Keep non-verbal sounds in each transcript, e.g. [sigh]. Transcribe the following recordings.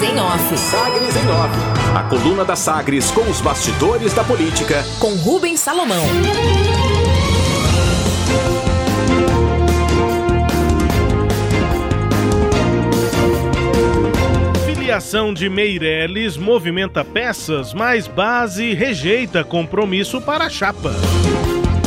Sagres em Off. Sagres em Off. A coluna da Sagres com os bastidores da política. Com Rubens Salomão. Filiação de Meireles movimenta peças, mas base rejeita compromisso para a chapa.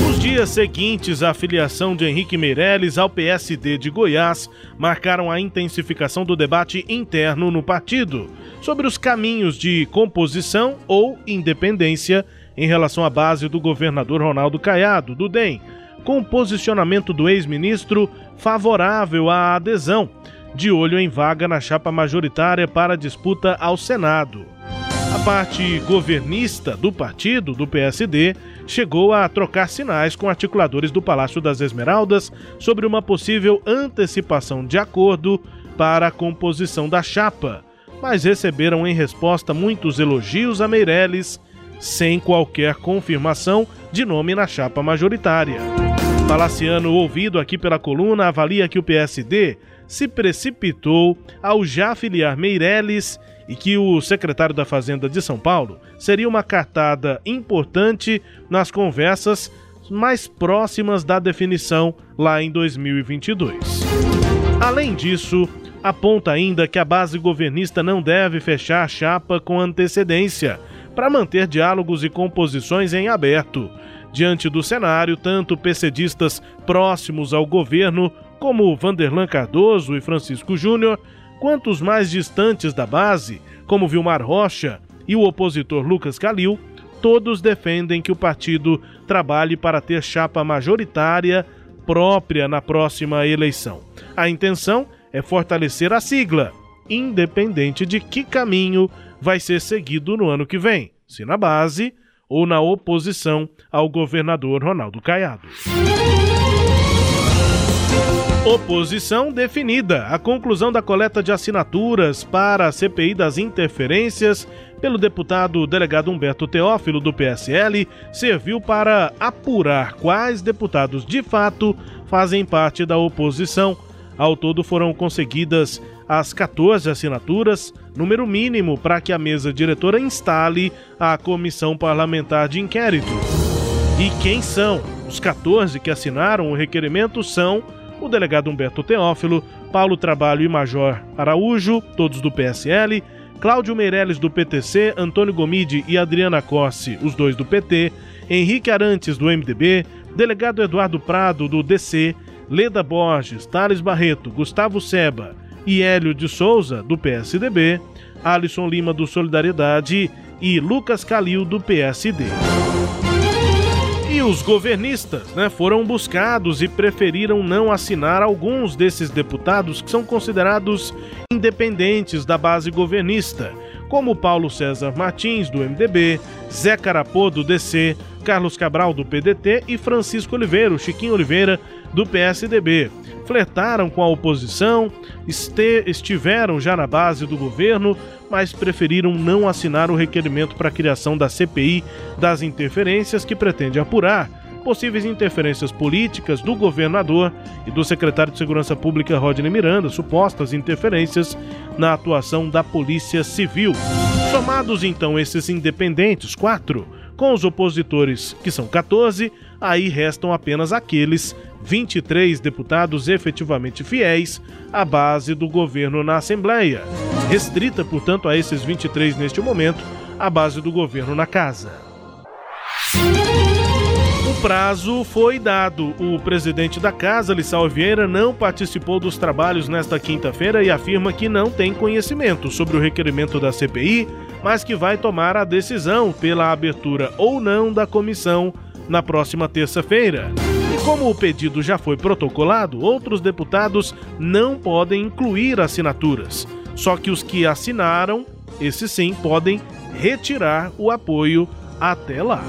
Os dias seguintes à filiação de Henrique Meirelles ao PSD de Goiás marcaram a intensificação do debate interno no partido sobre os caminhos de composição ou independência em relação à base do governador Ronaldo Caiado, do DEM, com o posicionamento do ex-ministro favorável à adesão, de olho em vaga na chapa majoritária para disputa ao Senado. A parte governista do partido, do PSD, chegou a trocar sinais com articuladores do Palácio das Esmeraldas sobre uma possível antecipação de acordo para a composição da chapa, mas receberam em resposta muitos elogios a Meirelles, sem qualquer confirmação de nome na chapa majoritária. Palaciano, ouvido aqui pela coluna, avalia que o PSD se precipitou ao já filiar Meirelles e que o secretário da Fazenda de São Paulo seria uma cartada importante nas conversas mais próximas da definição lá em 2022. Além disso, aponta ainda que a base governista não deve fechar a chapa com antecedência para manter diálogos e composições em aberto. Diante do cenário, tanto PCDistas próximos ao governo, como Vanderlan Cardoso e Francisco Júnior, quanto os mais distantes da base, como Vilmar Rocha e o opositor Lucas Calil, todos defendem que o partido trabalhe para ter chapa majoritária própria na próxima eleição. A intenção é fortalecer a sigla, independente de que caminho vai ser seguido no ano que vem, se na base ou na oposição ao governador Ronaldo Caiado. Oposição definida. A conclusão da coleta de assinaturas para a CPI das interferências pelo deputado delegado Humberto Teófilo do PSL serviu para apurar quais deputados de fato fazem parte da oposição. Ao todo foram conseguidas as 14 assinaturas, número mínimo para que a mesa diretora instale a comissão parlamentar de inquérito. E quem são? Os 14 que assinaram o requerimento são o delegado Humberto Teófilo, Paulo Trabalho e Major Araújo, todos do PSL, Cláudio Meirelles do PTC, Antônio Gomide e Adriana Corsi, os dois do PT, Henrique Arantes do MDB, delegado Eduardo Prado do DC, Leda Borges, Thales Barreto, Gustavo Seba e Hélio de Souza do PSDB, Alisson Lima do Solidariedade e Lucas Calil do PSD. E os governistas né, foram buscados e preferiram não assinar alguns desses deputados que são considerados independentes da base governista, como Paulo César Martins, do MDB, Zé Carapô, do DC, Carlos Cabral, do PDT e Francisco Oliveira, Chiquinho Oliveira, do PSDB. Flertaram com a oposição, estiveram já na base do governo, mas preferiram não assinar o requerimento para a criação da CPI das interferências que pretende apurar possíveis interferências políticas do governador e do secretário de Segurança Pública Rodney Miranda, supostas interferências na atuação da Polícia Civil. Somados então esses independentes, quatro, com os opositores, que são 14, aí restam apenas aqueles 23 deputados efetivamente fiéis à base do governo na Assembleia, restrita, portanto, a esses 23 neste momento, a base do governo na Casa. Prazo foi dado. O presidente da casa, Lissau Vieira, não participou dos trabalhos nesta quinta-feira e afirma que não tem conhecimento sobre o requerimento da CPI, mas que vai tomar a decisão pela abertura ou não da comissão na próxima terça-feira. E como o pedido já foi protocolado, outros deputados não podem incluir assinaturas. Só que os que assinaram, esses sim, podem retirar o apoio até lá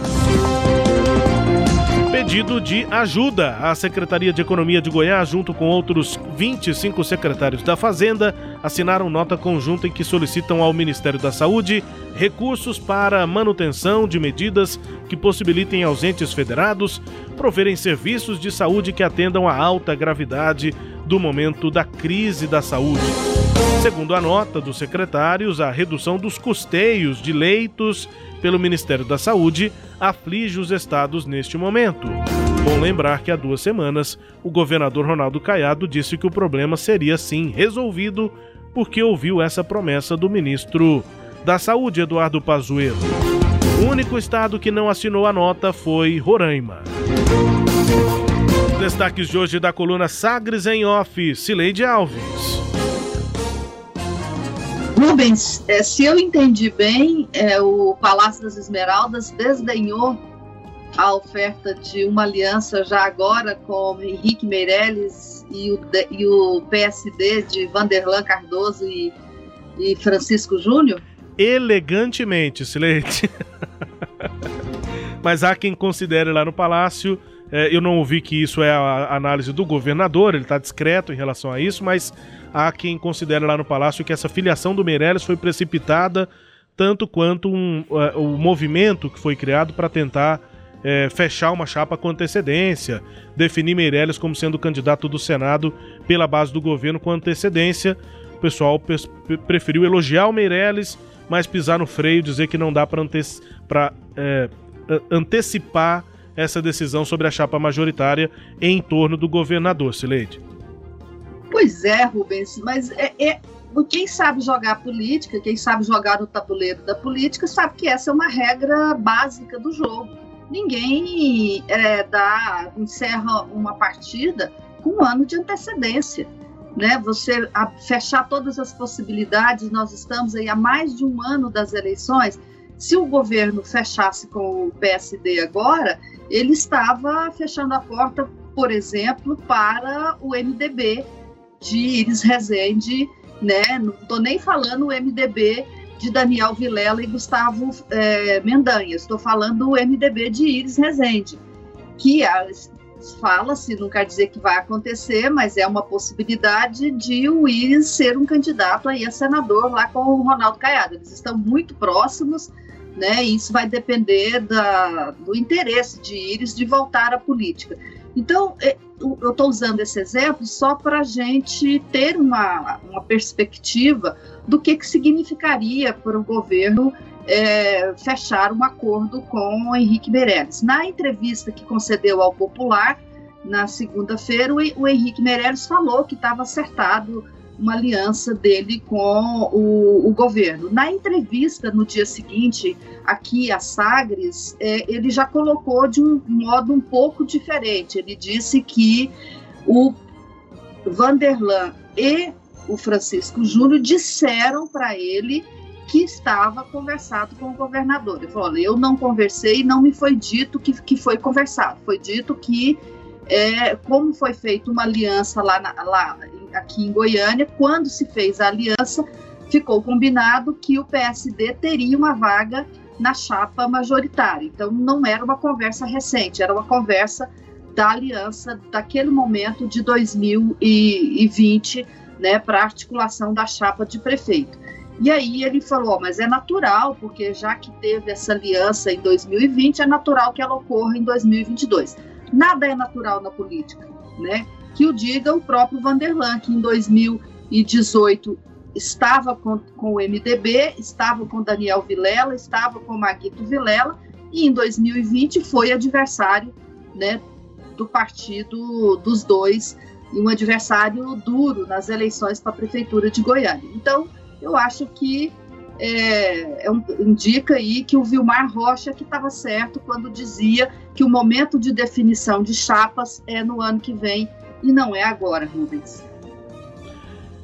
pedido de ajuda. A Secretaria de Economia de Goiás, junto com outros 25 secretários da Fazenda, assinaram nota conjunta em que solicitam ao Ministério da Saúde recursos para manutenção de medidas que possibilitem aos entes federados proverem serviços de saúde que atendam a alta gravidade do momento da crise da saúde. Segundo a nota dos secretários, a redução dos custeios de leitos pelo Ministério da Saúde aflige os estados neste momento. Bom lembrar que há duas semanas o governador Ronaldo Caiado disse que o problema seria sim resolvido porque ouviu essa promessa do ministro da Saúde, Eduardo Pazuello. O único estado que não assinou a nota foi Roraima. Destaques de hoje da coluna Sagres em Off, Cileide Alves. Rubens, é, se eu entendi bem, é, o Palácio das Esmeraldas desdenhou a oferta de uma aliança já agora com Henrique Meirelles e o, e o PSD de Vanderlan Cardoso e, e Francisco Júnior? Elegantemente, Silente. [laughs] Mas há quem considere lá no Palácio. É, eu não ouvi que isso é a análise do governador, ele está discreto em relação a isso, mas há quem considere lá no Palácio que essa filiação do Meirelles foi precipitada tanto quanto um, uh, o movimento que foi criado para tentar é, fechar uma chapa com antecedência, definir Meirelles como sendo candidato do Senado pela base do governo com antecedência. O pessoal preferiu elogiar o Meirelles, mas pisar no freio, dizer que não dá para ante antecipar essa decisão sobre a chapa majoritária em torno do governador, Sileide. Pois é, Rubens, mas é, é, quem sabe jogar política, quem sabe jogar no tabuleiro da política, sabe que essa é uma regra básica do jogo ninguém é, dá, encerra uma partida com um ano de antecedência. Né? Você fechar todas as possibilidades, nós estamos aí há mais de um ano das eleições. Se o governo fechasse com o PSD agora, ele estava fechando a porta, por exemplo, para o MDB de Iris Rezende, né? Não estou nem falando o MDB de Daniel Vilela e Gustavo é, Mendanha. Estou falando do MDB de Iris Rezende, que fala-se, não quer dizer que vai acontecer, mas é uma possibilidade de o Iris ser um candidato aí a senador lá com o Ronaldo Caiado. Eles estão muito próximos, né? Isso vai depender da, do interesse de Iris de voltar à política. Então, é, eu estou usando esse exemplo só para a gente ter uma, uma perspectiva do que, que significaria para o governo é, fechar um acordo com o Henrique Meirelles. Na entrevista que concedeu ao Popular, na segunda-feira, o Henrique Meirelles falou que estava acertado uma aliança dele com o, o, governo. Na entrevista no dia seguinte, aqui a Sagres, é, ele já colocou de um modo um pouco diferente. Ele disse que o Vanderlan e o Francisco Júnior disseram para ele que estava conversado com o governador. Ele falou: Olha, eu não conversei, não me foi dito que, que foi conversado. Foi dito que, é, como foi feita uma aliança lá, na, lá aqui em Goiânia, quando se fez a aliança, ficou combinado que o PSD teria uma vaga na chapa majoritária. Então, não era uma conversa recente, era uma conversa da aliança daquele momento de 2020 né, para articulação da chapa de prefeito. E aí ele falou, mas é natural, porque já que teve essa aliança em 2020, é natural que ela ocorra em 2022. Nada é natural na política, né? Que o diga o próprio Vanderlan, que em 2018 estava com, com o MDB, estava com Daniel Vilela, estava com Maguito Vilela, e em 2020 foi adversário né, do partido dos dois e um adversário duro nas eleições para a prefeitura de Goiânia. Então, eu acho que é, é um, indica aí que o Vilmar Rocha que estava certo quando dizia que o momento de definição de chapas é no ano que vem e não é agora, Rubens.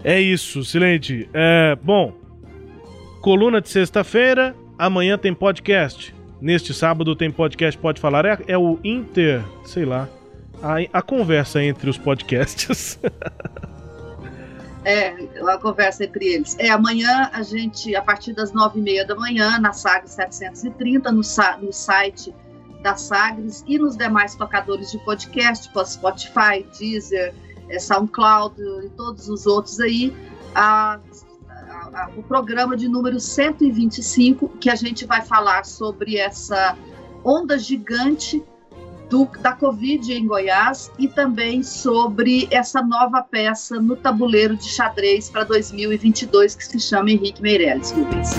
É isso, Silente. É, bom, coluna de sexta-feira, amanhã tem podcast. Neste sábado tem podcast Pode Falar. É, é o Inter, sei lá, a, a conversa entre os podcasts. É, a conversa entre eles. É, amanhã a gente, a partir das nove e meia da manhã, na Sagres 730, no, no site da Sagres e nos demais tocadores de podcast, Spotify, Deezer, é, SoundCloud e todos os outros aí, a, a, a, o programa de número 125, que a gente vai falar sobre essa onda gigante do, da Covid em Goiás e também sobre essa nova peça no tabuleiro de xadrez para 2022 que se chama Henrique Meirelles, Rubens.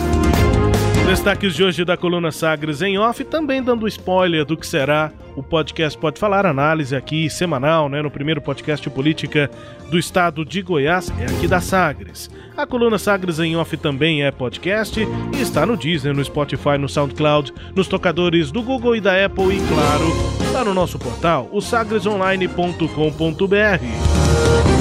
Destaques de hoje da coluna Sagres em off, também dando spoiler do que será o podcast Pode Falar, análise aqui semanal, né, no primeiro podcast de política do estado de Goiás, é aqui da Sagres. A coluna Sagres em off também é podcast e está no Disney, no Spotify, no SoundCloud, nos tocadores do Google e da Apple e, claro, está no nosso portal, o sagresonline.com.br.